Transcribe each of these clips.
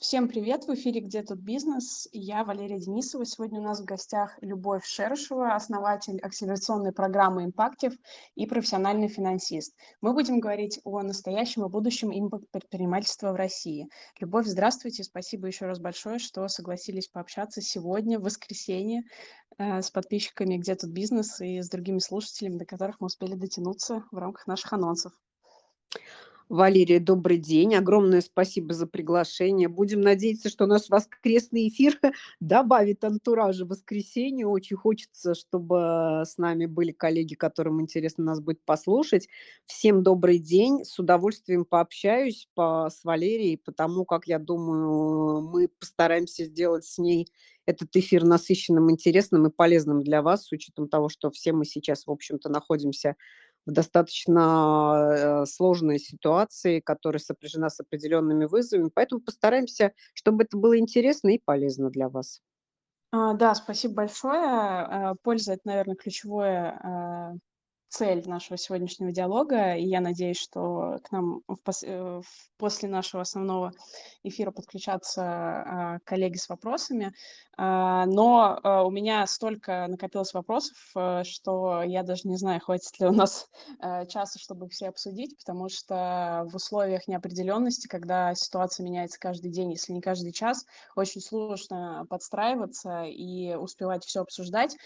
Всем привет! В эфире «Где тут бизнес?» Я Валерия Денисова. Сегодня у нас в гостях Любовь Шершева, основатель акселерационной программы «Импактив» и профессиональный финансист. Мы будем говорить о настоящем и будущем импорт-предпринимательства в России. Любовь, здравствуйте. Спасибо еще раз большое, что согласились пообщаться сегодня, в воскресенье, э, с подписчиками «Где тут бизнес» и с другими слушателями, до которых мы успели дотянуться в рамках наших анонсов. Валерия, добрый день. Огромное спасибо за приглашение. Будем надеяться, что наш воскресный эфир добавит антуража воскресенью. Очень хочется, чтобы с нами были коллеги, которым интересно нас будет послушать. Всем добрый день. С удовольствием пообщаюсь по, с Валерией, потому как, я думаю, мы постараемся сделать с ней этот эфир насыщенным, интересным и полезным для вас, с учетом того, что все мы сейчас, в общем-то, находимся достаточно э, сложной ситуации, которая сопряжена с определенными вызовами. Поэтому постараемся, чтобы это было интересно и полезно для вас. А, да, спасибо большое. А, польза– это, наверное, ключевое а, цель нашего сегодняшнего диалога, и я надеюсь, что к нам в пос... Э, после нашего основного эфира подключатся а, коллеги с вопросами. А, но а, у меня столько накопилось вопросов, а, что я даже не знаю, хватит ли у нас а, часа, чтобы все обсудить, потому что в условиях неопределенности, когда ситуация меняется каждый день, если не каждый час, очень сложно подстраиваться и успевать все обсуждать.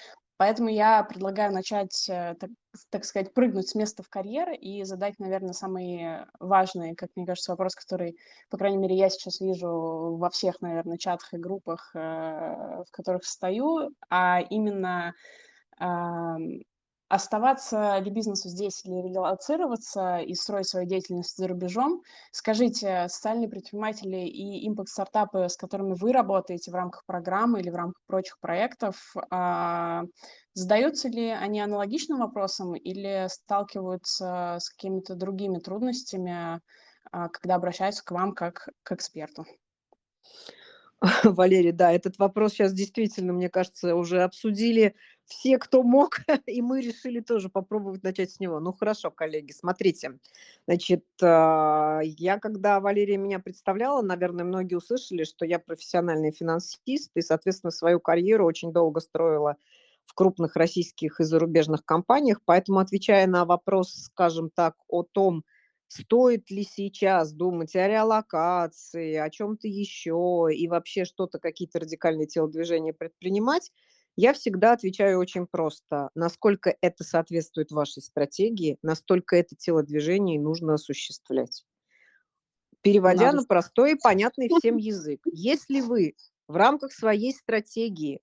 Поэтому я предлагаю начать, э, так, так сказать, прыгнуть с места в карьер и задать, наверное, самый важный, как мне кажется, вопрос, который, по крайней мере, я сейчас вижу во всех, наверное, чатах и группах, э, в которых стою, а именно оставаться ли бизнесу здесь или релацироваться и строить свою деятельность за рубежом. Скажите, социальные предприниматели и импакт-стартапы, с которыми вы работаете в рамках программы или в рамках прочих проектов, а, задаются ли они аналогичным вопросом или сталкиваются с какими-то другими трудностями, а, когда обращаются к вам как к эксперту? Валерий, да, этот вопрос сейчас действительно, мне кажется, уже обсудили все, кто мог, и мы решили тоже попробовать начать с него. Ну хорошо, коллеги, смотрите. Значит, а, я когда Валерия меня представляла, наверное, многие услышали, что я профессиональный финансист, и, соответственно, свою карьеру очень долго строила в крупных российских и зарубежных компаниях. Поэтому, отвечая на вопрос, скажем так, о том, стоит ли сейчас думать о реалокации, о чем-то еще и вообще что-то, какие-то радикальные телодвижения предпринимать, я всегда отвечаю очень просто. Насколько это соответствует вашей стратегии, настолько это телодвижение нужно осуществлять. Переводя Надо... на простой и понятный всем язык. Если вы в рамках своей стратегии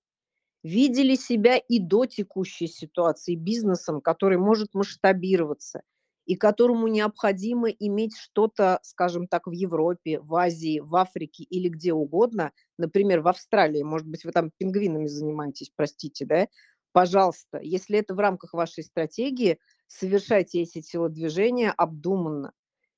видели себя и до текущей ситуации бизнесом, который может масштабироваться – и которому необходимо иметь что-то, скажем так, в Европе, в Азии, в Африке или где угодно, например, в Австралии, может быть, вы там пингвинами занимаетесь, простите, да, пожалуйста, если это в рамках вашей стратегии, совершайте эти телодвижения обдуманно.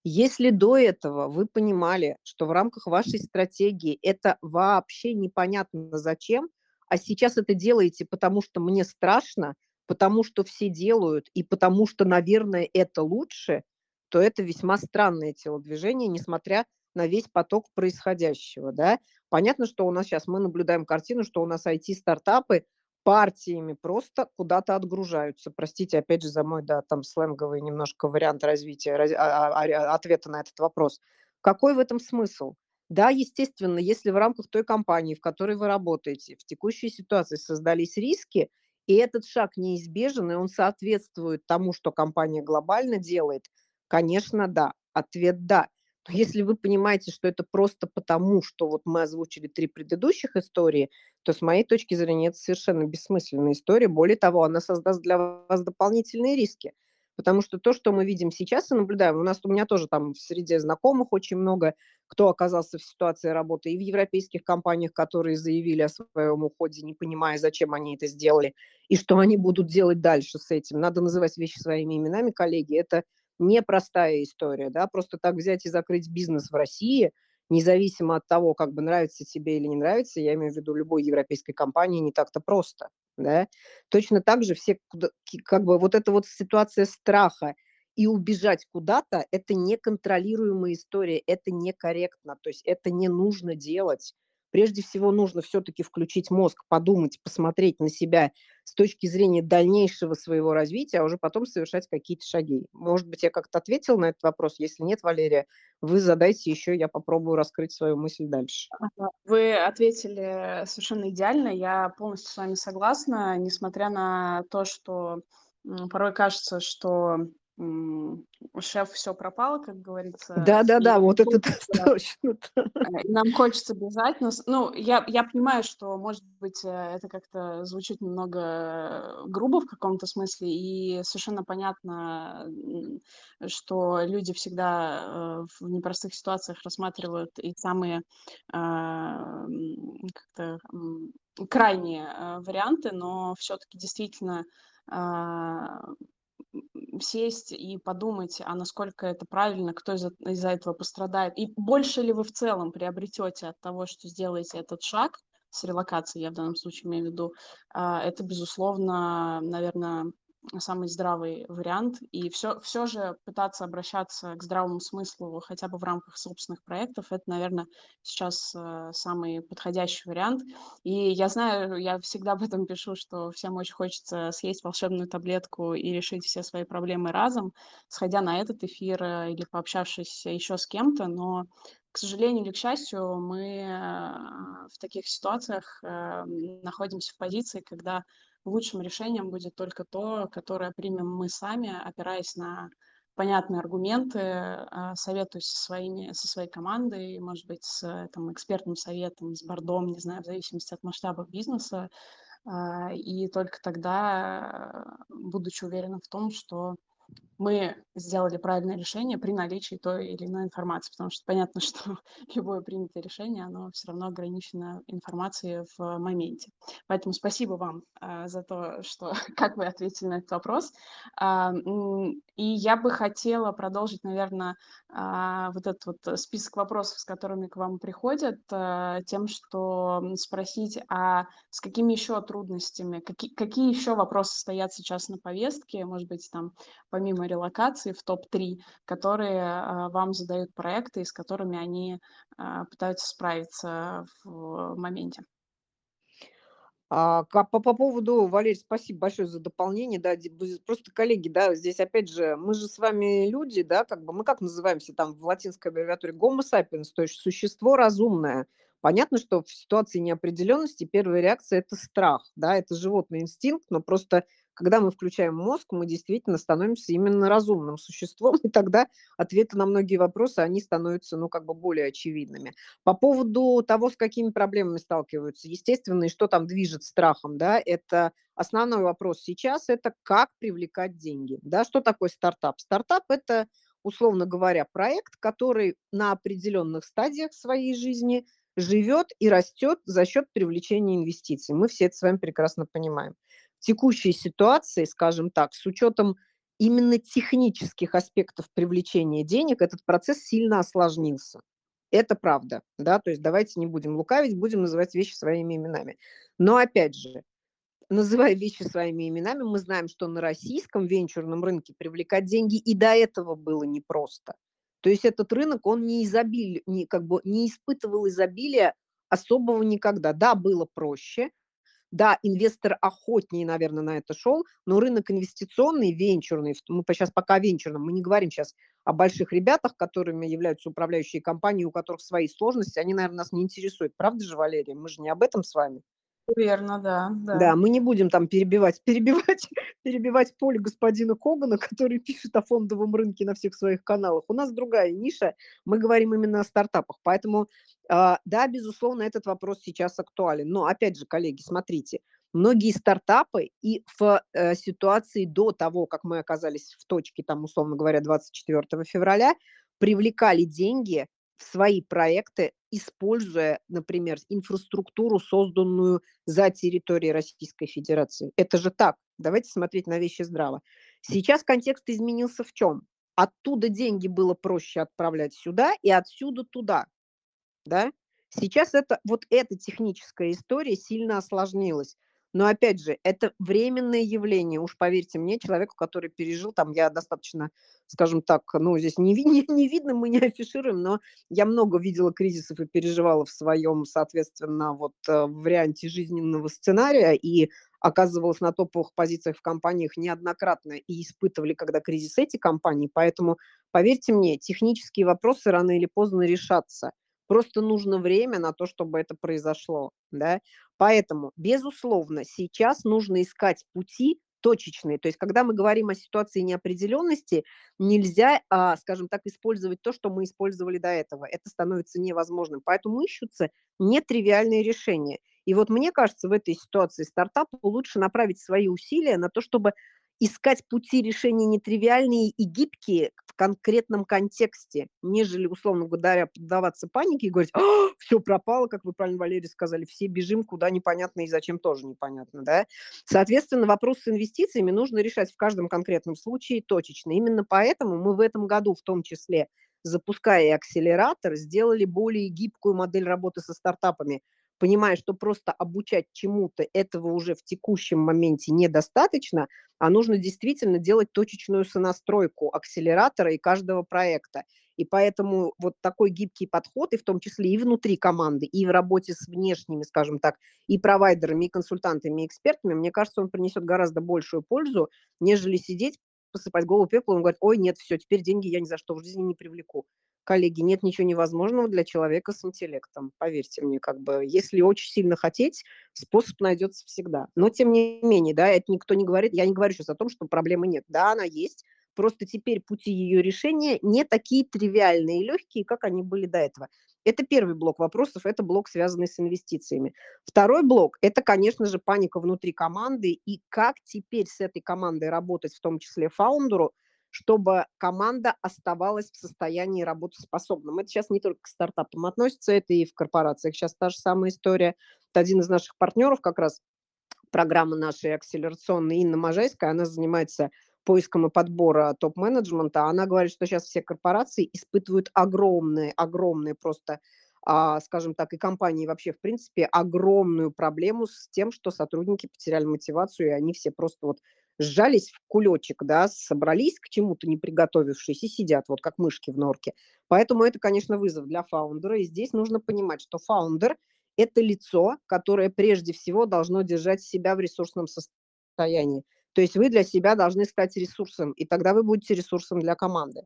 Если до этого вы понимали, что в рамках вашей стратегии это вообще непонятно зачем, а сейчас это делаете, потому что мне страшно, потому что все делают и потому что, наверное, это лучше, то это весьма странное телодвижение, несмотря на весь поток происходящего. Да? Понятно, что у нас сейчас мы наблюдаем картину, что у нас IT-стартапы партиями просто куда-то отгружаются. Простите, опять же, за мой, да, там сленговый немножко вариант развития, раз, а, а, а, ответа на этот вопрос. Какой в этом смысл? Да, естественно, если в рамках той компании, в которой вы работаете, в текущей ситуации создались риски, и этот шаг неизбежен, и он соответствует тому, что компания глобально делает, конечно, да. Ответ – да. Но если вы понимаете, что это просто потому, что вот мы озвучили три предыдущих истории, то с моей точки зрения это совершенно бессмысленная история. Более того, она создаст для вас дополнительные риски. Потому что то, что мы видим сейчас и наблюдаем, у нас у меня тоже там в среде знакомых очень много, кто оказался в ситуации работы и в европейских компаниях, которые заявили о своем уходе, не понимая, зачем они это сделали, и что они будут делать дальше с этим. Надо называть вещи своими именами, коллеги. Это непростая история, да, просто так взять и закрыть бизнес в России, независимо от того, как бы нравится тебе или не нравится, я имею в виду любой европейской компании, не так-то просто да, точно так же все, как бы вот эта вот ситуация страха и убежать куда-то- это неконтролируемая история, это некорректно, то есть это не нужно делать. Прежде всего нужно все-таки включить мозг, подумать, посмотреть на себя с точки зрения дальнейшего своего развития, а уже потом совершать какие-то шаги. Может быть, я как-то ответила на этот вопрос? Если нет, Валерия, вы задайте еще, я попробую раскрыть свою мысль дальше. Вы ответили совершенно идеально, я полностью с вами согласна, несмотря на то, что порой кажется, что шеф все пропало, как говорится. Да-да-да, вот это точно. Э, нам хочется бежать, но, ну, я, я понимаю, что, может быть, э, это как-то звучит немного грубо в каком-то смысле, и совершенно понятно, что люди всегда э, в непростых ситуациях рассматривают и самые как-то крайние варианты, но все-таки действительно сесть и подумать, а насколько это правильно, кто из-за из этого пострадает, и больше ли вы в целом приобретете от того, что сделаете этот шаг с релокацией, я в данном случае имею в виду, а, это, безусловно, наверное, самый здравый вариант. И все, все же пытаться обращаться к здравому смыслу хотя бы в рамках собственных проектов, это, наверное, сейчас э, самый подходящий вариант. И я знаю, я всегда об этом пишу, что всем очень хочется съесть волшебную таблетку и решить все свои проблемы разом, сходя на этот эфир э, или пообщавшись еще с кем-то, но к сожалению или к счастью, мы э, в таких ситуациях находимся в позиции, когда лучшим решением будет только то, которое примем мы сами, опираясь на понятные аргументы, а, советуюсь со, своими, со своей командой, может быть, с там, экспертным советом, с бордом, не знаю, в зависимости от масштаба бизнеса. А, и только тогда, будучи уверенным в том, что мы сделали правильное решение при наличии той или иной информации, потому что понятно, что любое принятое решение, оно все равно ограничено информацией в моменте. Поэтому спасибо вам а, за то, что как вы ответили на этот вопрос. А, и я бы хотела продолжить, наверное, а, вот этот вот список вопросов, с которыми к вам приходят, тем, что спросить, а с какими еще трудностями, какие, какие еще вопросы стоят сейчас на повестке, может быть, там помимо релокации в топ-3, которые а, вам задают проекты, и с которыми они а, пытаются справиться в моменте. А, по, по поводу, Валерий, спасибо большое за дополнение, да, просто коллеги, да, здесь опять же, мы же с вами люди, да, как бы мы как называемся там в латинской аббревиатуре Homo sapiens, то есть существо разумное. Понятно, что в ситуации неопределенности первая реакция– это страх, да, это животный инстинкт, но просто когда мы включаем мозг, мы действительно становимся именно разумным существом, и тогда ответы на многие вопросы, они становятся, ну, как бы более очевидными. По поводу того, с какими проблемами сталкиваются, естественно, и что там движет страхом, да, это основной вопрос сейчас, это как привлекать деньги, да, что такое стартап? Стартап – это, условно говоря, проект, который на определенных стадиях своей жизни живет и растет за счет привлечения инвестиций. Мы все это с вами прекрасно понимаем текущей ситуации, скажем так, с учетом именно технических аспектов привлечения денег, этот процесс сильно осложнился. Это правда, да, то есть давайте не будем лукавить, будем называть вещи своими именами. Но опять же, называя вещи своими именами, мы знаем, что на российском венчурном рынке привлекать деньги и до этого было непросто. То есть этот рынок, он не, изобилие, не, как бы, не испытывал изобилия особого никогда. Да, было проще, да, инвестор охотнее, наверное, на это шел, но рынок инвестиционный, венчурный, мы сейчас пока венчурном, мы не говорим сейчас о больших ребятах, которыми являются управляющие компании, у которых свои сложности, они, наверное, нас не интересуют. Правда же, Валерия? Мы же не об этом с вами. Верно, да, да. Да, мы не будем там перебивать, перебивать, перебивать поле господина Когана, который пишет о фондовом рынке на всех своих каналах. У нас другая ниша, мы говорим именно о стартапах. Поэтому, а, да, безусловно, этот вопрос сейчас актуален. Но, опять же, коллеги, смотрите, многие стартапы и в э, ситуации до того, как мы оказались в точке, там, условно говоря, 24 февраля, привлекали деньги свои проекты, используя, например, инфраструктуру, созданную за территорией Российской Федерации. Это же так. Давайте смотреть на вещи здраво. Сейчас контекст изменился в чем? Оттуда деньги было проще отправлять сюда и отсюда туда. Да? Сейчас это, вот эта техническая история сильно осложнилась. Но опять же, это временное явление. Уж поверьте мне, человеку, который пережил, там я достаточно, скажем так, ну, здесь не, не, не видно, мы не афишируем, но я много видела кризисов и переживала в своем, соответственно, вот э, варианте жизненного сценария и оказывалась на топовых позициях в компаниях неоднократно и испытывали, когда кризис эти компании. Поэтому, поверьте мне, технические вопросы рано или поздно решатся. Просто нужно время на то, чтобы это произошло. Да? Поэтому, безусловно, сейчас нужно искать пути точечные. То есть, когда мы говорим о ситуации неопределенности, нельзя, а, скажем так, использовать то, что мы использовали до этого. Это становится невозможным. Поэтому ищутся нетривиальные решения. И вот мне кажется, в этой ситуации стартапу лучше направить свои усилия на то, чтобы искать пути решения нетривиальные и гибкие конкретном контексте, нежели, условно говоря, поддаваться панике и говорить, все пропало, как вы правильно, Валерий, сказали, все бежим куда непонятно и зачем тоже непонятно, да. Соответственно, вопрос с инвестициями нужно решать в каждом конкретном случае точечно. Именно поэтому мы в этом году в том числе запуская акселератор, сделали более гибкую модель работы со стартапами, понимая, что просто обучать чему-то этого уже в текущем моменте недостаточно, а нужно действительно делать точечную сонастройку акселератора и каждого проекта. И поэтому вот такой гибкий подход, и в том числе и внутри команды, и в работе с внешними, скажем так, и провайдерами, и консультантами, и экспертами, мне кажется, он принесет гораздо большую пользу, нежели сидеть, посыпать голову пеплом и говорить, ой, нет, все, теперь деньги я ни за что в жизни не привлеку. Коллеги, нет ничего невозможного для человека с интеллектом. Поверьте мне, как бы, если очень сильно хотеть, способ найдется всегда. Но тем не менее, да, это никто не говорит, я не говорю сейчас о том, что проблемы нет. Да, она есть, просто теперь пути ее решения не такие тривиальные и легкие, как они были до этого. Это первый блок вопросов, это блок, связанный с инвестициями. Второй блок– это, конечно же, паника внутри команды и как теперь с этой командой работать, в том числе фаундеру, чтобы команда оставалась в состоянии работоспособным. Это сейчас не только к стартапам относится, это и в корпорациях. Сейчас та же самая история. Это один из наших партнеров, как раз программы нашей акселерационной, Инна Можайская, она занимается поиском и подбора топ-менеджмента. Она говорит, что сейчас все корпорации испытывают огромные, огромные просто а, скажем так, и компании вообще, в принципе, огромную проблему с тем, что сотрудники потеряли мотивацию, и они все просто вот сжались в кулечек, да, собрались к чему-то не приготовившись и сидят вот как мышки в норке. Поэтому это, конечно, вызов для фаундера. И здесь нужно понимать, что фаундер– это лицо, которое прежде всего должно держать себя в ресурсном состоянии. То есть вы для себя должны стать ресурсом, и тогда вы будете ресурсом для команды.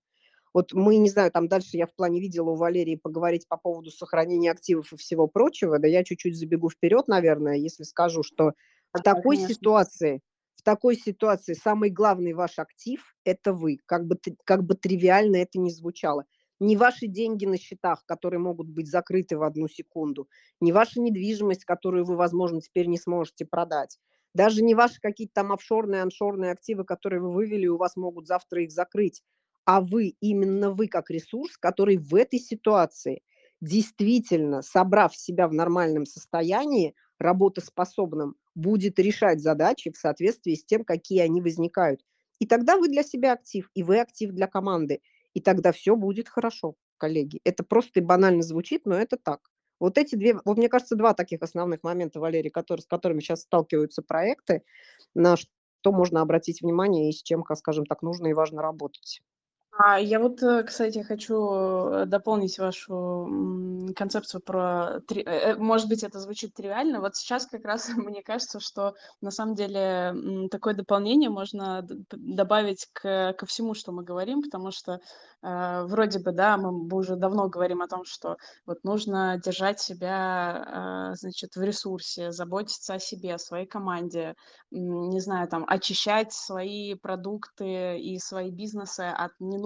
Вот мы, не знаю, там дальше я в плане видела у Валерии поговорить по поводу сохранения активов и всего прочего, да я чуть-чуть забегу вперед, наверное, если скажу, что в такой конечно. ситуации такой ситуации самый главный ваш актив– это вы, как бы, как бы тривиально это ни звучало. Не ваши деньги на счетах, которые могут быть закрыты в одну секунду, не ваша недвижимость, которую вы, возможно, теперь не сможете продать, даже не ваши какие-то там офшорные, аншорные активы, которые вы вывели, у вас могут завтра их закрыть, а вы, именно вы как ресурс, который в этой ситуации действительно, собрав себя в нормальном состоянии, работоспособным, будет решать задачи в соответствии с тем, какие они возникают. И тогда вы для себя актив, и вы актив для команды. И тогда все будет хорошо, коллеги. Это просто и банально звучит, но это так. Вот эти две, вот мне кажется, два таких основных момента, Валерий, которые, с которыми сейчас сталкиваются проекты, на что можно обратить внимание и с чем, скажем так, нужно и важно работать. А я вот, э, кстати, хочу э, дополнить вашу концепцию про... Э, может быть, это звучит тривиально. Вот сейчас как раз мне кажется, что на самом деле такое дополнение можно добавить к, ко всему, что мы говорим, потому что э, вроде бы, да, мы уже давно говорим о том, что вот нужно держать себя, э, значит, в ресурсе, заботиться о себе, о своей команде, не знаю, там, очищать свои продукты и свои бизнесы от ненужных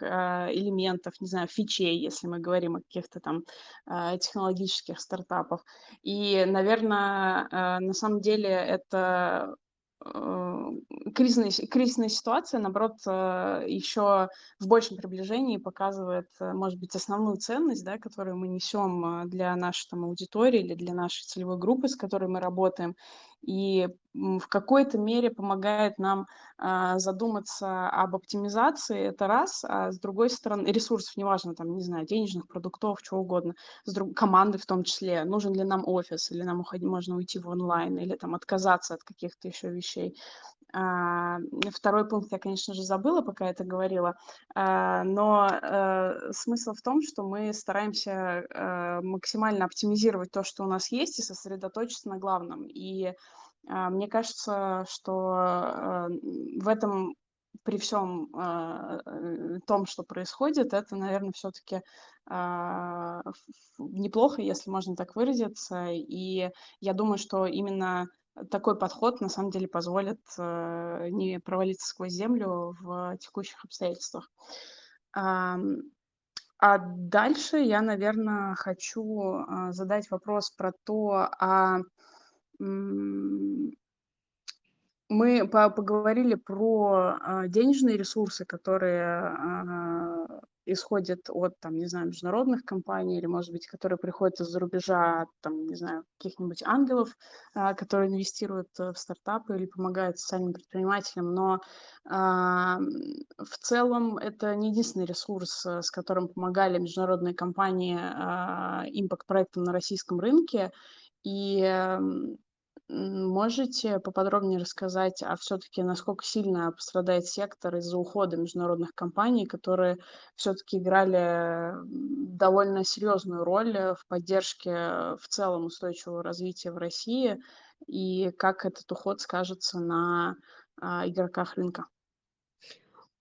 э, элементов, не знаю, фичей, если мы говорим о каких-то там э, технологических стартапах. И, наверное, э, на самом деле это кризисная, кризисная ситуация, наоборот, еще в большем приближении показывает, может быть, основную ценность, да, которую мы несем для нашей там, аудитории или для нашей целевой группы, с которой мы работаем. И в какой-то мере помогает нам а, задуматься об оптимизации, это раз, а с другой стороны, ресурсов, неважно, там, не знаю, денежных, продуктов, чего угодно, с друг... команды в том числе, нужен ли нам офис, или нам уходить, можно уйти в онлайн, или там отказаться от каких-то еще вещей. А, второй пункт я, конечно же, забыла, пока это говорила, а, но а, смысл в том, что мы стараемся а, максимально оптимизировать то, что у нас есть, и сосредоточиться на главном. И а, мне кажется, что а, в этом при всем э, том, что происходит, это, наверное, все-таки а, неплохо, если можно так выразиться. И я думаю, что именно такой подход на самом деле позволит э, не провалиться сквозь землю в текущих обстоятельствах. А, а дальше я, наверное, хочу а, задать вопрос про то, а мы поговорили про а, денежные ресурсы, которые а, исходят от, там, не знаю, международных компаний или, может быть, которые приходят из-за рубежа, там, не знаю, каких-нибудь ангелов, а, которые инвестируют в стартапы или помогают социальным предпринимателям. Но в целом это не единственный ресурс, с которым помогали международные компании импакт-проектам на российском рынке. И Можете поподробнее рассказать, а все-таки насколько сильно пострадает сектор из-за ухода международных компаний, которые все-таки играли довольно серьезную роль в поддержке в целом устойчивого развития в России, и как этот уход скажется на а, игроках рынка?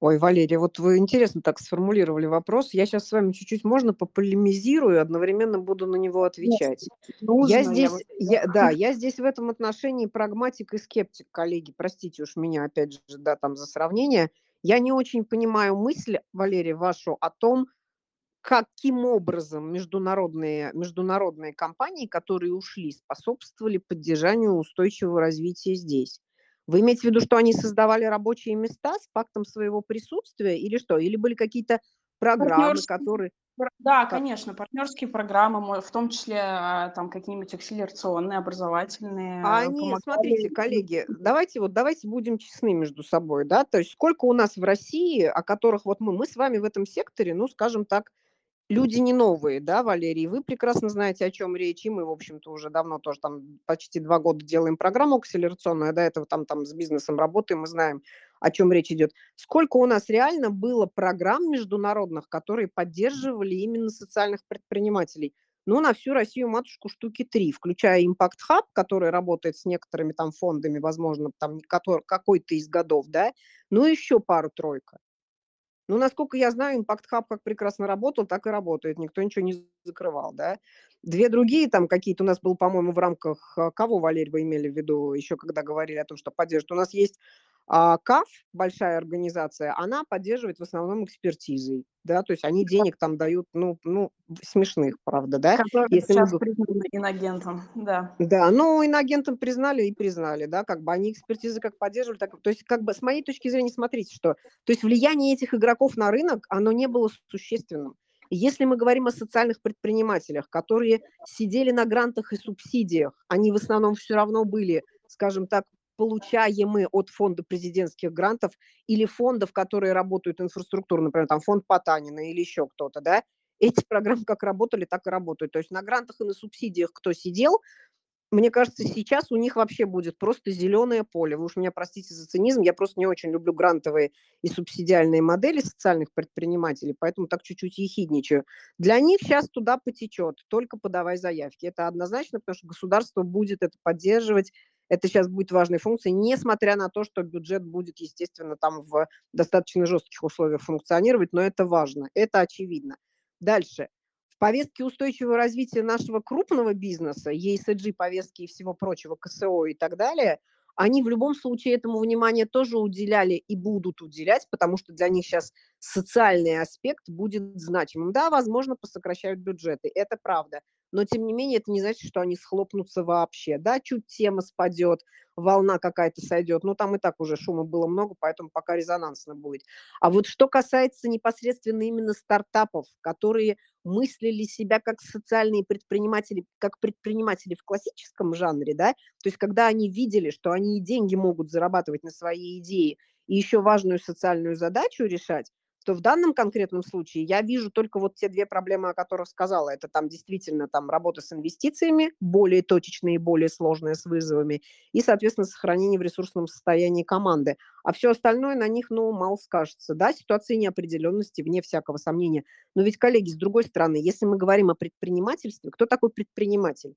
Ой, Валерия, вот вы интересно так сформулировали вопрос. Я сейчас с вами чуть-чуть, можно, пополемизирую, одновременно буду на него отвечать. Нужно, я здесь, я, я, да, я здесь в этом отношении прагматик и скептик, коллеги, простите уж меня, опять же, да, там за сравнение. Я не очень понимаю мысль, Валерия, вашу о том, каким образом международные, международные компании, которые ушли, способствовали поддержанию устойчивого развития здесь. Вы имеете в виду, что они создавали рабочие места с фактом своего присутствия или что? Или были какие-то программы, которые... Да, конечно, партнерские программы, в том числе а, там какие-нибудь акселерационные, образовательные. А они, помогали... смотрите, коллеги, давайте вот давайте будем честны между собой, да, то есть сколько у нас в России, о которых вот мы, мы с вами в этом секторе, ну, скажем так, люди не новые, да, Валерий, вы прекрасно знаете, о чем речь, и мы, в общем-то, уже давно тоже там почти два года делаем программу акселерационную, а до этого там, там с бизнесом работаем, мы знаем, о чем речь идет. Сколько у нас реально было программ международных, которые поддерживали именно социальных предпринимателей? Ну, на всю Россию матушку штуки три, включая Impact Hub, который работает с некоторыми там фондами, возможно, там какой-то из годов, да, ну, еще пару-тройка. Ну, насколько я знаю, Impact Hub как прекрасно работал, так и работает. Никто ничего не закрывал, да. Две другие там какие-то у нас был, по-моему, в рамках а, кого, Валерий, вы имели в виду, еще когда говорили о том, что поддерживают. У нас есть а, КАФ, большая организация, она поддерживает в основном экспертизой, да, то есть они денег там дают, ну, ну смешных, правда, да. Которые Если сейчас мы... признаны инагентом, да. Да, ну, инагентом признали и признали, да, как бы они экспертизы как поддерживали, так, то есть как бы с моей точки зрения, смотрите, что, то есть влияние этих игроков на рынок, оно не было существенным. Если мы говорим о социальных предпринимателях, которые сидели на грантах и субсидиях, они в основном все равно были, скажем так, получаемые от фонда президентских грантов или фондов, которые работают инфраструктурно, например, там фонд Потанина или еще кто-то, да, эти программы как работали, так и работают. То есть на грантах и на субсидиях кто сидел, мне кажется, сейчас у них вообще будет просто зеленое поле. Вы уж меня простите за цинизм, я просто не очень люблю грантовые и субсидиальные модели социальных предпринимателей, поэтому так чуть-чуть ехидничаю. Для них сейчас туда потечет, только подавай заявки. Это однозначно, потому что государство будет это поддерживать, это сейчас будет важной функцией, несмотря на то, что бюджет будет, естественно, там в достаточно жестких условиях функционировать, но это важно, это очевидно. Дальше повестке устойчивого развития нашего крупного бизнеса, ESG повестки и всего прочего, КСО и так далее, они в любом случае этому внимание тоже уделяли и будут уделять, потому что для них сейчас социальный аспект будет значимым. Да, возможно, посокращают бюджеты, это правда. Но тем не менее это не значит, что они схлопнутся вообще. Да, чуть тема спадет, волна какая-то сойдет, но там и так уже шума было много, поэтому пока резонансно будет. А вот что касается непосредственно именно стартапов, которые мыслили себя как социальные предприниматели, как предприниматели в классическом жанре, да, то есть когда они видели, что они и деньги могут зарабатывать на свои идеи, и еще важную социальную задачу решать, то в данном конкретном случае я вижу только вот те две проблемы, о которых сказала. Это там действительно там работа с инвестициями, более точечные, более сложные с вызовами, и, соответственно, сохранение в ресурсном состоянии команды. А все остальное на них, ну, мало скажется. Да, ситуация неопределенности, вне всякого сомнения. Но ведь, коллеги, с другой стороны, если мы говорим о предпринимательстве, кто такой предприниматель?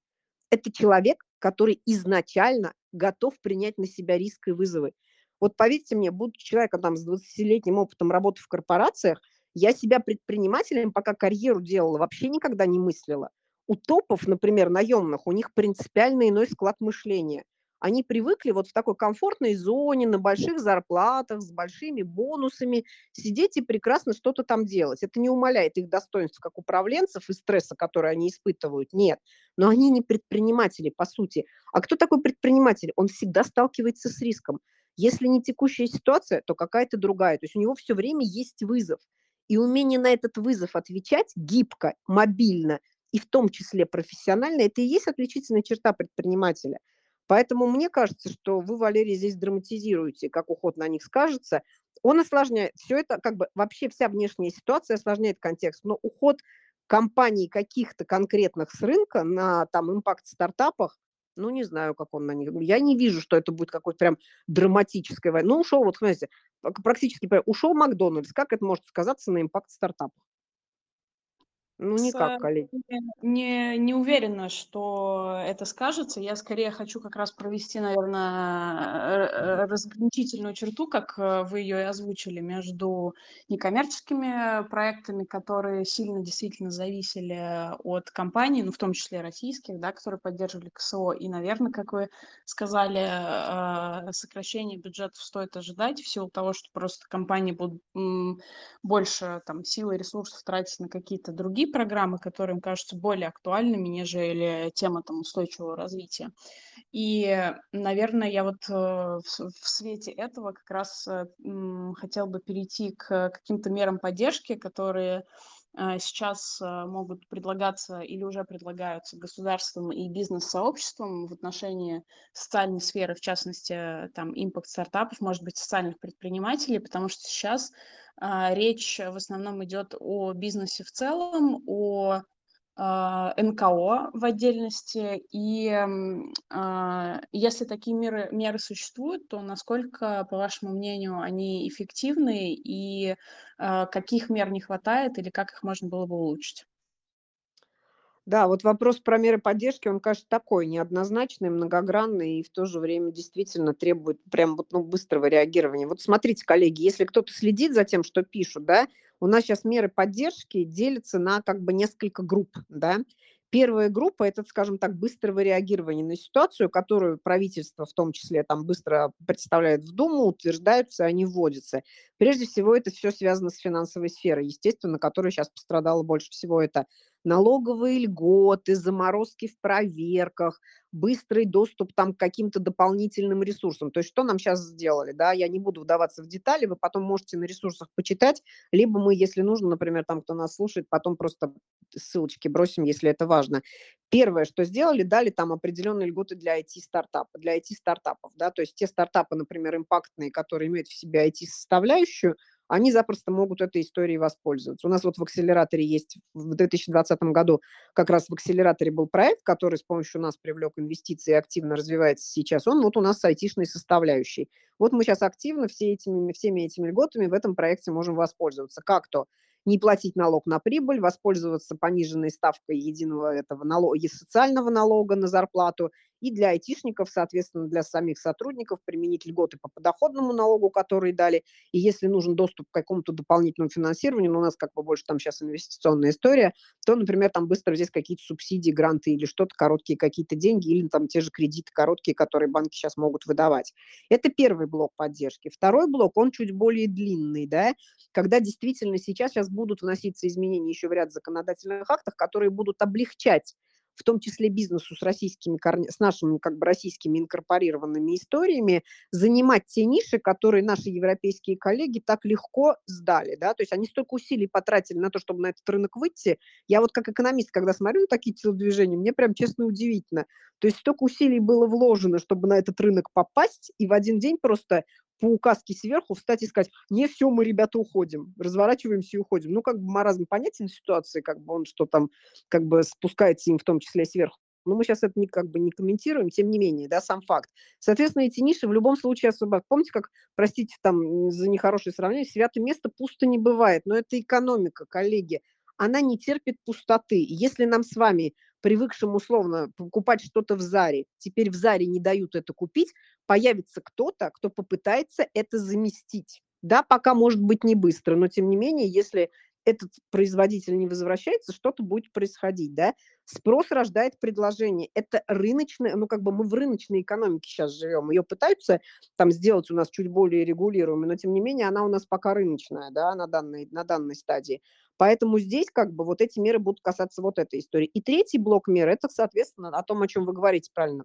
Это человек, который изначально готов принять на себя риск и вызовы. Вот поверьте мне, будучи человеком там с 20-летним опытом работы в корпорациях, я себя предпринимателем, пока карьеру делала, вообще никогда не мыслила. У топов, например, наемных, у них принципиально иной склад мышления. Они привыкли вот в такой комфортной зоне, на больших зарплатах, с большими бонусами сидеть и прекрасно что-то там делать. Это не умаляет их достоинств как управленцев и стресса, который они испытывают. Нет. Но они не предприниматели, по сути. А кто такой предприниматель? Он всегда сталкивается с риском. Если не текущая ситуация, то какая-то другая. То есть у него все время есть вызов. И умение на этот вызов отвечать гибко, мобильно и в том числе профессионально, это и есть отличительная черта предпринимателя. Поэтому мне кажется, что вы, Валерий, здесь драматизируете, как уход на них скажется. Он осложняет, все это как бы вообще вся внешняя ситуация осложняет контекст, но уход компаний каких-то конкретных с рынка на там импакт-стартапах, ну, не знаю, как он на них. Я не вижу, что это будет какой-то прям драматической война. Ну, ушел, вот, знаете, практически ушел Макдональдс. Как это может сказаться на импакт стартапов? Ну, никак, коллеги. Не, не уверена, что это скажется. Я скорее хочу как раз провести, наверное, разграничительную черту, как э, вы ее и озвучили, между некоммерческими проектами, которые сильно действительно зависели от компаний, ну, в том числе российских, да, которые поддерживали КСО, и, наверное, как вы сказали, э, сокращение бюджетов стоит ожидать в силу того, что просто компании будут больше там силы и ресурсов тратить на какие-то другие другие программы, которые им кажутся более актуальными, нежели тема там, устойчивого развития. И, наверное, я вот э, в свете этого как раз э, хотел бы перейти к каким-то мерам поддержки, которые сейчас могут предлагаться или уже предлагаются государством и бизнес-сообществом в отношении социальной сферы, в частности, там, импакт стартапов, может быть, социальных предпринимателей, потому что сейчас а, речь в основном идет о бизнесе в целом, о а, НКО в отдельности. И а, если такие меры, меры существуют, то насколько, по вашему мнению, они эффективны и каких мер не хватает или как их можно было бы улучшить? Да, вот вопрос про меры поддержки, он, кажется, такой неоднозначный, многогранный и в то же время действительно требует прям вот, ну, быстрого реагирования. Вот смотрите, коллеги, если кто-то следит за тем, что пишут, да, у нас сейчас меры поддержки делятся на как бы несколько групп, да. Первая группа– это, скажем так, быстрого реагирования на ситуацию, которую правительство в том числе там быстро представляет в Думу, утверждаются, они вводятся. Прежде всего, это все связано с финансовой сферой, естественно, которая сейчас пострадала больше всего. Это налоговые льготы, заморозки в проверках, быстрый доступ там к каким-то дополнительным ресурсам. То есть что нам сейчас сделали, да, я не буду вдаваться в детали, вы потом можете на ресурсах почитать, либо мы, если нужно, например, там, кто нас слушает, потом просто ссылочки бросим, если это важно. Первое, что сделали, дали там определенные льготы для IT-стартапа, для IT-стартапов, да, то есть те стартапы, например, импактные, которые имеют в себе IT-составляющую, они запросто могут этой историей воспользоваться. У нас вот в акселераторе есть в 2020 году как раз в акселераторе был проект, который с помощью нас привлек инвестиции и активно развивается сейчас. Он вот у нас с айтишной составляющей. Вот мы сейчас активно все этими, всеми этими льготами в этом проекте можем воспользоваться. Как то не платить налог на прибыль, воспользоваться пониженной ставкой единого этого налога, социального налога на зарплату и для айтишников, соответственно, для самих сотрудников применить льготы по подоходному налогу, которые дали. И если нужен доступ к какому-то дополнительному финансированию, но у нас как бы больше там сейчас инвестиционная история, то, например, там быстро взять какие-то субсидии, гранты или что-то, короткие какие-то деньги, или там те же кредиты короткие, которые банки сейчас могут выдавать. Это первый блок поддержки. Второй блок, он чуть более длинный, да, когда действительно сейчас, сейчас будут вноситься изменения еще в ряд законодательных актов, которые будут облегчать в том числе бизнесу с российскими с нашими как бы российскими инкорпорированными историями, занимать те ниши, которые наши европейские коллеги так легко сдали, да. То есть они столько усилий потратили на то, чтобы на этот рынок выйти. Я вот как экономист, когда смотрю на такие телодвижения, мне прям честно удивительно. То есть столько усилий было вложено, чтобы на этот рынок попасть, и в один день просто по указке сверху встать и сказать: "Не, все, мы, ребята, уходим, разворачиваемся и уходим". Ну, как бы маразм понятен ситуации, как бы он что там, как бы спускается им в том числе сверху. Но мы сейчас это не, как бы не комментируем, тем не менее, да, сам факт. Соответственно, эти ниши в любом случае особо... Помните, как, простите, там, за нехорошее сравнение, святое место пусто не бывает, но это экономика, коллеги. Она не терпит пустоты. Если нам с вами привыкшим условно покупать что-то в Заре, теперь в Заре не дают это купить, появится кто-то, кто попытается это заместить. Да, пока может быть не быстро, но тем не менее, если этот производитель не возвращается, что-то будет происходить, да. Спрос рождает предложение. Это рыночная, ну, как бы мы в рыночной экономике сейчас живем. Ее пытаются там сделать у нас чуть более регулируемой, но тем не менее она у нас пока рыночная, да, на данной, на данной стадии. Поэтому здесь как бы вот эти меры будут касаться вот этой истории. И третий блок мер– это, соответственно, о том, о чем вы говорите правильно,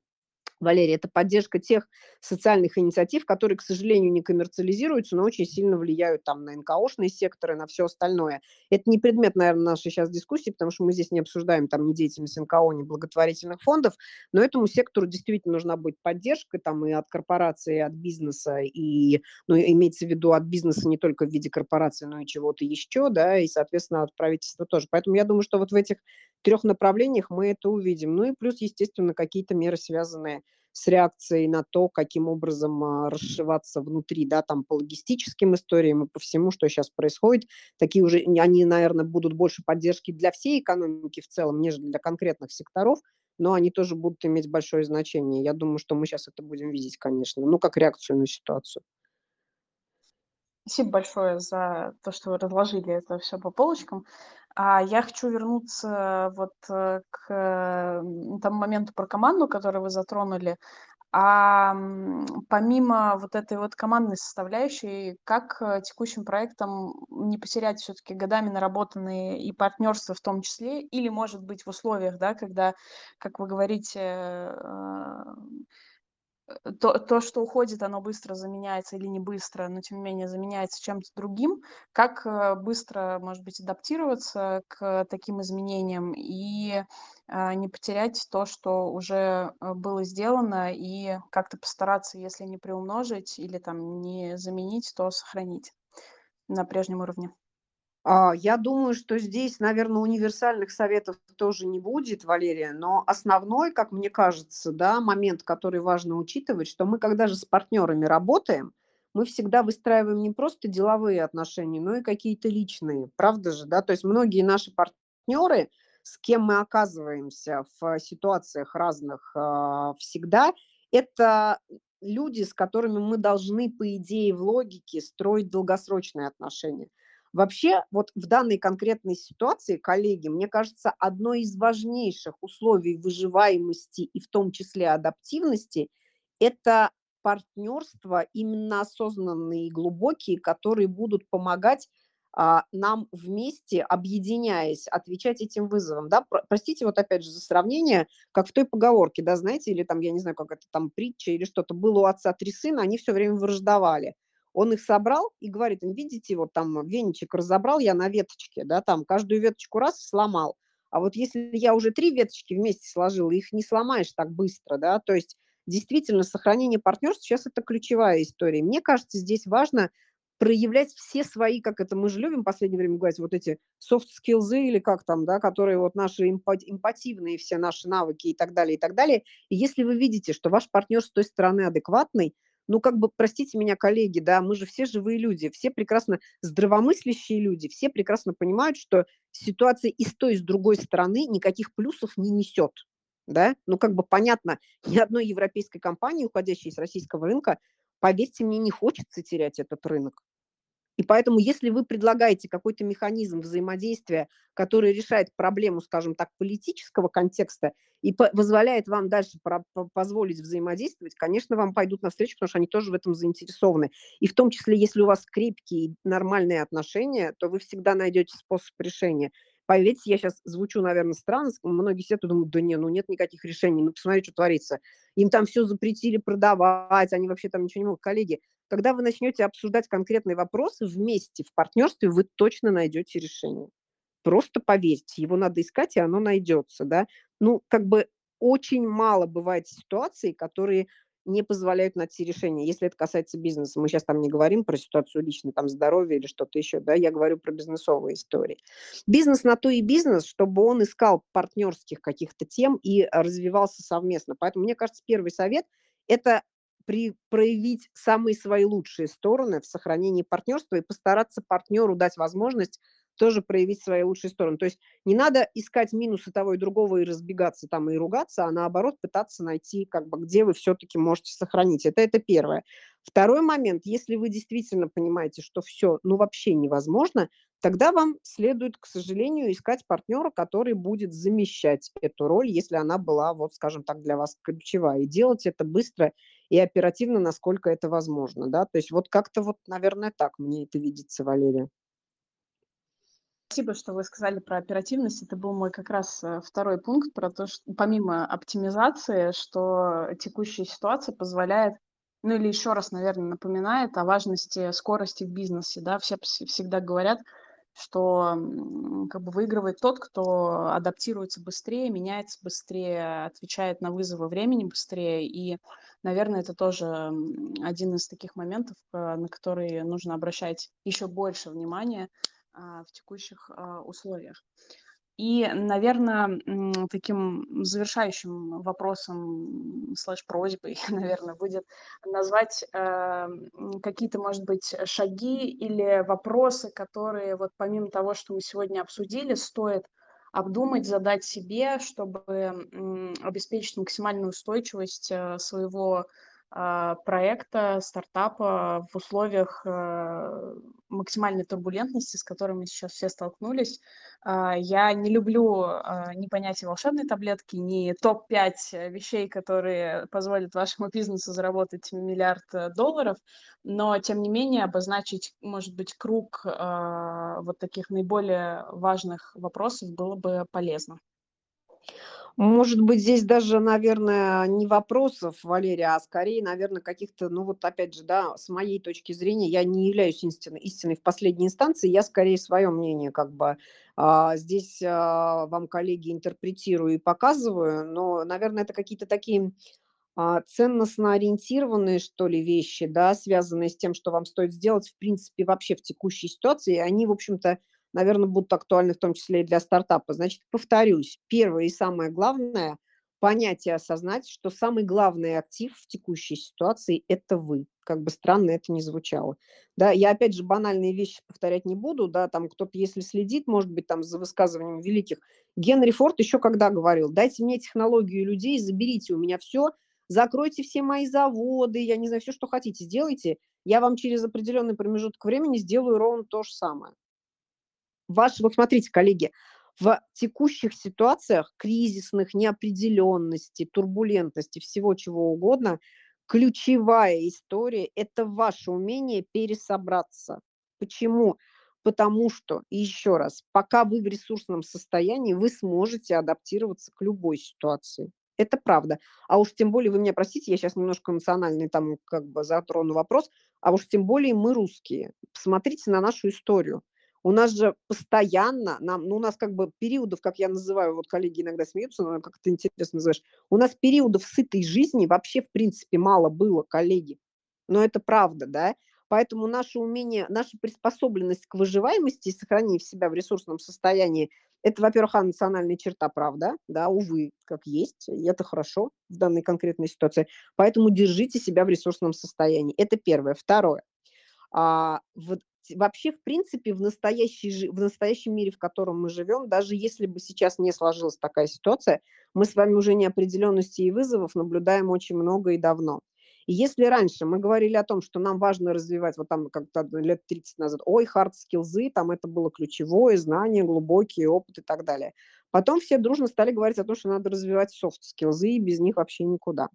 Валерий, это поддержка тех социальных инициатив, которые, к сожалению, не коммерциализируются, но очень сильно влияют там на НКОшные секторы, на все остальное. Это не предмет, наверное, нашей сейчас дискуссии, потому что мы здесь не обсуждаем там ни деятельность НКО, ни благотворительных фондов, но этому сектору действительно нужна будет поддержка там и от корпорации, и от бизнеса, и, ну, имеется в виду от бизнеса не только в виде корпорации, но и чего-то еще, да, и, соответственно, от правительства тоже. Поэтому я думаю, что вот в этих трех направлениях мы это увидим. Ну и плюс, естественно, какие-то меры, связанные с реакцией на то, каким образом а, расшиваться внутри, да, там по логистическим историям и по всему, что сейчас происходит. Такие уже, они, наверное, будут больше поддержки для всей экономики в целом, нежели для конкретных секторов, но они тоже будут иметь большое значение. Я думаю, что мы сейчас это будем видеть, конечно, ну, как реакцию на ситуацию. Спасибо большое за то, что вы разложили это все по полочкам. А я хочу вернуться вот э, к тому моменту про команду, который вы затронули. А помимо вот этой вот командной составляющей, как э, текущим проектом не потерять все-таки годами наработанные и партнерства в том числе, или, может быть, в условиях, да, когда, как вы говорите, Э, то, то, что уходит, оно быстро заменяется или не быстро, но тем не менее заменяется чем-то другим. Как э, быстро, может быть, адаптироваться к таким изменениям и э, не потерять то, что уже было сделано, и как-то постараться, если не приумножить или там не заменить, то сохранить на прежнем уровне. А, я думаю, что здесь, наверное, универсальных советов тоже не будет, Валерия, но основной, как мне кажется, да, момент, который важно учитывать, что мы, когда же с партнерами работаем, мы всегда выстраиваем не просто деловые отношения, но и какие-то личные, правда же, да, то есть многие наши партнеры, с кем мы оказываемся в ситуациях разных а, всегда, это люди, с которыми мы должны, по идее, в логике строить долгосрочные отношения. Вообще, вот в данной конкретной ситуации, коллеги, мне кажется, одно из важнейших условий выживаемости и в том числе адаптивности– это партнерства именно осознанные и глубокие, которые будут помогать а, нам вместе, объединяясь, отвечать этим вызовам. Да? Простите, вот опять же за сравнение, как в той поговорке, да, знаете, или там, я не знаю, как это там притча или что-то, было у отца три сына, они все время враждовали. Он их собрал и говорит видите, вот там веничек разобрал я на веточке, да, там каждую веточку раз сломал. А вот если я уже три веточки вместе сложил, их не сломаешь так быстро, да, то есть действительно сохранение партнерства сейчас это ключевая история. Мне кажется, здесь важно проявлять все свои, как это мы же любим в последнее время говорить, вот эти skills или как там, да, которые вот наши эмпативные все наши навыки и так далее, и так далее. И если вы видите, что ваш партнер с той стороны адекватный, ну, как бы, простите меня, коллеги, да, мы же все живые люди, все прекрасно здравомыслящие люди, все прекрасно понимают, что ситуация и с той, и с другой стороны никаких плюсов не несет. Да? Ну, как бы понятно, ни одной европейской компании, уходящей из российского рынка, поверьте мне, не хочется терять этот рынок. И поэтому, если вы предлагаете какой-то механизм взаимодействия, который решает проблему, скажем так, политического контекста и позволяет вам дальше позволить взаимодействовать, конечно, вам пойдут навстречу, потому что они тоже в этом заинтересованы. И в том числе, если у вас крепкие, нормальные отношения, то вы всегда найдете способ решения. Поверьте, я сейчас звучу, наверное, странно, многие сидят и думают, да не, ну нет никаких решений, ну посмотри, что творится. Им там все запретили продавать, они вообще там ничего не могут. Коллеги, когда вы начнете обсуждать конкретные вопросы вместе, в партнерстве, вы точно найдете решение. Просто поверьте, его надо искать, и оно найдется, да. Ну, как бы очень мало бывает ситуаций, которые не позволяют найти решение. Если это касается бизнеса, мы сейчас там не говорим про ситуацию личной, там здоровья или что-то еще, да, я говорю про бизнесовые истории. Бизнес на то и бизнес, чтобы он искал партнерских каких-то тем и развивался совместно. Поэтому, мне кажется, первый совет– это при, проявить самые свои лучшие стороны в сохранении партнерства и постараться партнеру дать возможность тоже проявить свои лучшие стороны. То есть не надо искать минусы того и другого и разбегаться там и ругаться, а наоборот пытаться найти, как бы, где вы все-таки можете сохранить. Это, это первое. Второй момент, если вы действительно понимаете, что все, ну, вообще невозможно, тогда вам следует, к сожалению, искать партнера, который будет замещать эту роль, если она была, вот, скажем так, для вас ключевая. И делать это быстро и оперативно, насколько это возможно, да. То есть вот как-то вот, наверное, так мне это видится, Валерия. Спасибо, что вы сказали про оперативность. Это был мой как раз э, второй пункт про то, что помимо оптимизации, что текущая ситуация позволяет, ну или еще раз, наверное, напоминает о важности скорости в бизнесе. Да? Все всегда говорят, что как бы выигрывает тот, кто адаптируется быстрее, меняется быстрее, отвечает на вызовы времени быстрее. И, наверное, это тоже один из таких моментов, э, на которые нужно обращать еще больше внимания, а, в текущих а, условиях. И, наверное, таким завершающим вопросом слэш просьбой, наверное, будет назвать э, какие-то, может быть, шаги или вопросы, которые вот помимо того, что мы сегодня обсудили, стоит обдумать, задать себе, чтобы обеспечить максимальную устойчивость э, своего проекта, стартапа в условиях э, максимальной турбулентности, с которыми сейчас все столкнулись. А, я не люблю а, ни понятия волшебной таблетки, ни топ-5 вещей, которые позволят вашему бизнесу заработать миллиард э, долларов, но, тем не менее, обозначить, может быть, круг вот таких наиболее важных вопросов было бы полезно. Может быть, здесь даже, наверное, не вопросов, Валерия, а скорее, наверное, каких-то, ну вот опять же, да, с моей точки зрения, я не являюсь истиной, истиной в последней инстанции, я скорее свое мнение как бы а, здесь а, вам, коллеги, интерпретирую и показываю, но, наверное, это какие-то такие а, ценностно ориентированные, что ли, вещи, да, связанные с тем, что вам стоит сделать, в принципе, вообще в текущей ситуации, они, в общем-то, наверное, будут актуальны в том числе и для стартапа. Значит, повторюсь, первое и самое главное – понять и осознать, что самый главный актив в текущей ситуации– это вы. Как бы странно это ни звучало. Да, я опять же банальные вещи повторять не буду, да, там кто-то, если следит, может быть, там за высказыванием великих, Генри Форд еще когда говорил, дайте мне технологию людей, заберите у меня все, закройте все мои заводы, я не знаю, все, что хотите, сделайте, я вам через определенный промежуток времени сделаю ровно то же самое. Ваш, вот смотрите, коллеги, в текущих ситуациях кризисных, неопределенности, турбулентности, всего чего угодно, ключевая история – это ваше умение пересобраться. Почему? Потому что, еще раз, пока вы в ресурсном состоянии, вы сможете адаптироваться к любой ситуации. Это правда. А уж тем более, вы меня простите, я сейчас немножко национальный там как бы затрону вопрос, а уж тем более мы русские. Посмотрите на нашу историю. У нас же постоянно, нам, ну, у нас как бы периодов, как я называю, вот коллеги иногда смеются, но как ты интересно называешь, у нас периодов сытой жизни вообще, в принципе, мало было, коллеги. Но это правда, да? Поэтому наше умение, наша приспособленность к выживаемости и сохранению себя в ресурсном состоянии, это, во-первых, а, национальная черта, правда, да, увы, как есть, и это хорошо в данной конкретной ситуации. Поэтому держите себя в ресурсном состоянии. Это первое. Второе. А, вот вообще, в принципе, в, настоящей, в настоящем мире, в котором мы живем, даже если бы сейчас не сложилась такая ситуация, мы с вами уже неопределенности и вызовов наблюдаем очень много и давно. И если раньше мы говорили о том, что нам важно развивать, вот там как-то лет 30 назад, ой, hard skills, там это было ключевое, знание, глубокий опыт и так далее. Потом все дружно стали говорить о том, что надо развивать soft skills, и без них вообще никуда.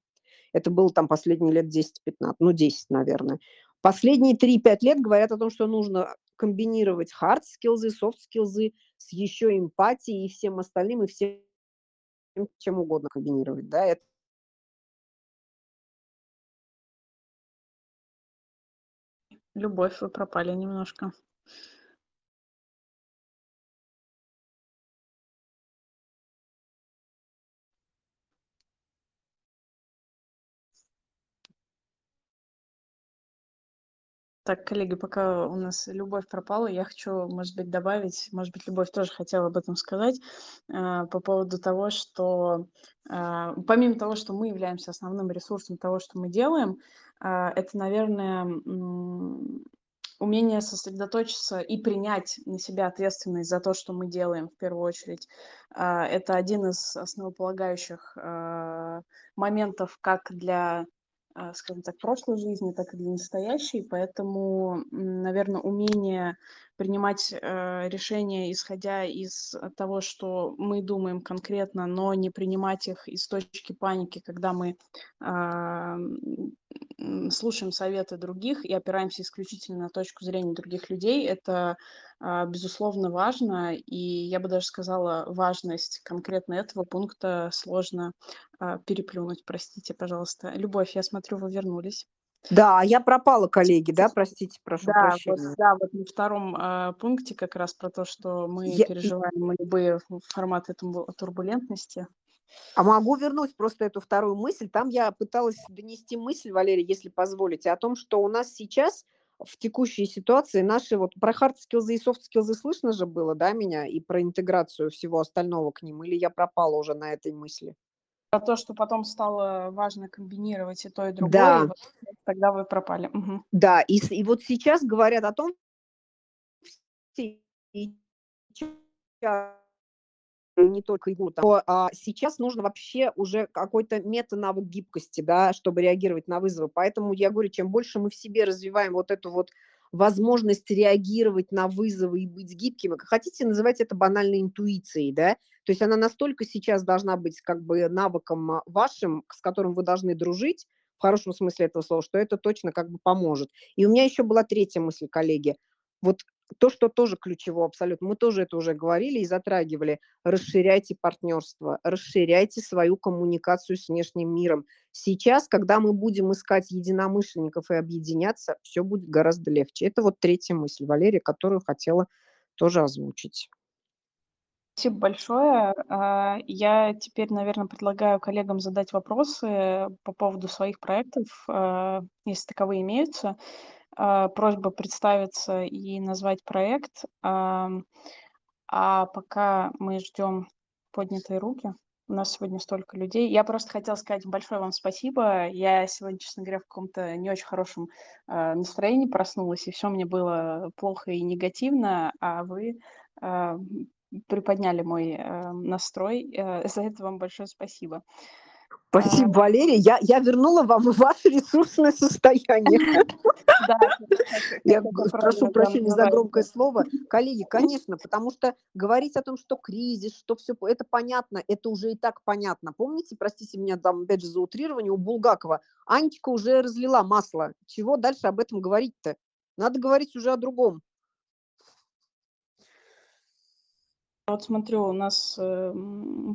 Это было там последние лет 10-15, ну 10, наверное. Последние 3-5 лет говорят о том, что нужно комбинировать soft skills с еще эмпатией и всем остальным, и всем чем угодно комбинировать, да, это Любовь, вы пропали немножко. Так, коллеги, пока у нас любовь пропала, я хочу, может быть, добавить, может быть, любовь тоже хотела об этом сказать, э, по поводу того, что э, помимо того, что мы являемся основным ресурсом того, что мы делаем, э, это, наверное, умение сосредоточиться и принять на себя ответственность за то, что мы делаем в первую очередь. Это один из основополагающих моментов как для скажем так, прошлой жизни, так и для настоящей. Поэтому, наверное, умение принимать э, решения, исходя из того, что мы думаем конкретно, но не принимать их из точки паники, когда мы э, слушаем советы других и опираемся исключительно на точку зрения других людей, это, э, безусловно, важно. И я бы даже сказала, важность конкретно этого пункта сложно э, переплюнуть. Простите, пожалуйста. Любовь, я смотрю, вы вернулись. Да, я пропала, коллеги, да, простите, прошу Да, вот, прощения. да, вот на втором а, пункте как раз про то, что мы Я- переживаем любые форматы турбу- турбулентности. А могу вернуть просто эту вторую мысль. Там я пыталась донести мысль, Валерий, если позволите, о том, что у нас сейчас в текущей ситуации наши вот про skills и skills слышно же было, да, меня, и про интеграцию всего остального к ним, или я пропала уже на этой мысли? Про то, что потом стало важно комбинировать и то, и другое, Да. и вот тогда вы пропали. Мгм. Да, и, и вот сейчас говорят о том, не только его, там, а, сейчас нужно вообще уже какой-то мета-навык гибкости, да, чтобы реагировать на вызовы. Поэтому я говорю, чем больше мы в себе развиваем вот эту вот возможность реагировать на вызовы и быть гибкими, хотите называть это банальной интуицией, да, то есть она настолько сейчас должна быть как бы навыком а, вашим, с которым вы должны дружить, в хорошем смысле этого слова, что это точно как бы поможет. И у меня еще была третья мысль, коллеги. Вот то, что тоже ключево абсолютно, мы тоже это уже говорили и затрагивали, расширяйте партнерство, расширяйте свою коммуникацию с внешним миром. Сейчас, когда мы будем искать единомышленников и объединяться, все будет гораздо легче. Это вот третья мысль, Валерия, которую хотела тоже озвучить. Спасибо большое. А, Я теперь, наверное, предлагаю коллегам задать вопросы по поводу своих проектов, а, если таковые имеются. А, Просьба представиться и назвать проект. А пока мы ждем поднятые руки, у нас сегодня столько людей. Я просто хотела сказать большое вам спасибо. Я сегодня, честно говоря, в каком-то не очень хорошем настроении проснулась, и все мне было плохо и негативно, а вы приподняли мой э, настрой. Э, За это вам большое спасибо. Спасибо, Валерия. Я, я вернула вам ваше ресурсное состояние. Я прошу прощения за громкое слово. Коллеги, конечно, потому что говорить о том, что кризис, что все это понятно, это уже и так понятно. Помните, простите меня там опять же за утрирование, у Булгакова Анечка уже разлила масло. Чего дальше об этом говорить-то? Надо говорить уже о другом. Вот смотрю, у нас э,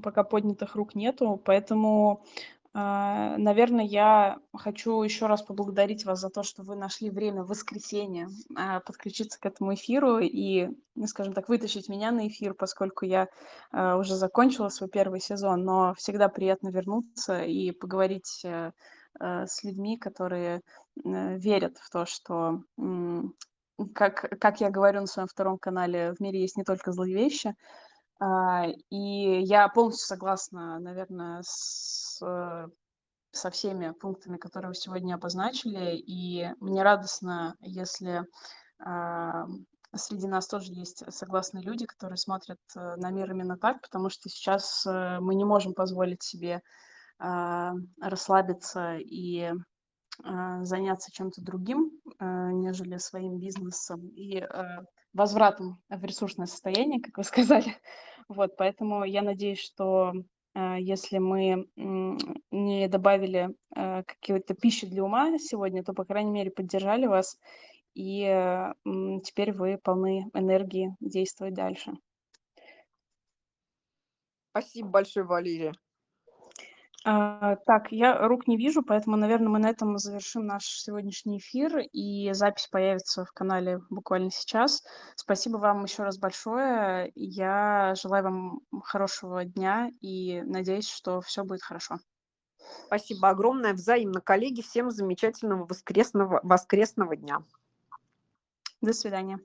пока поднятых рук нету, поэтому, а, наверное, я хочу еще раз поблагодарить вас за то, что вы нашли время в воскресенье а, подключиться к этому эфиру и, ну, скажем так, вытащить меня на эфир, поскольку я а, уже закончила свой первый сезон, но всегда приятно вернуться и поговорить э, э, с людьми, которые э, верят в то, что, как, как я говорю на своем втором канале, в мире есть не только злые вещи, а, и я полностью согласна, наверное, с, э, со всеми пунктами, которые вы сегодня обозначили. И мне радостно, если а, среди нас тоже есть согласные люди, которые смотрят э, на мир именно так, потому что сейчас э, мы не можем позволить себе а, расслабиться и заняться чем-то другим, нежели своим бизнесом и а, возвратом в ресурсное состояние, как вы сказали. Вот, поэтому я надеюсь, что а, если мы не добавили какой-то пищи для ума сегодня, то, по крайней мере, поддержали вас и, теперь вы полны энергии действовать дальше. Спасибо большое, Валерия. А, так, я рук не вижу, поэтому, наверно, мы на этом завершим наш сегодняшний эфир, и запись появится в канале буквально сейчас. Спасибо вам еще раз большое. Я желаю вам хорошего дня и надеюсь, что все будет хорошо. Спасибо огромное. Взаимно, коллеги. Всем замечательного воскресного воскресного дня. До свидания.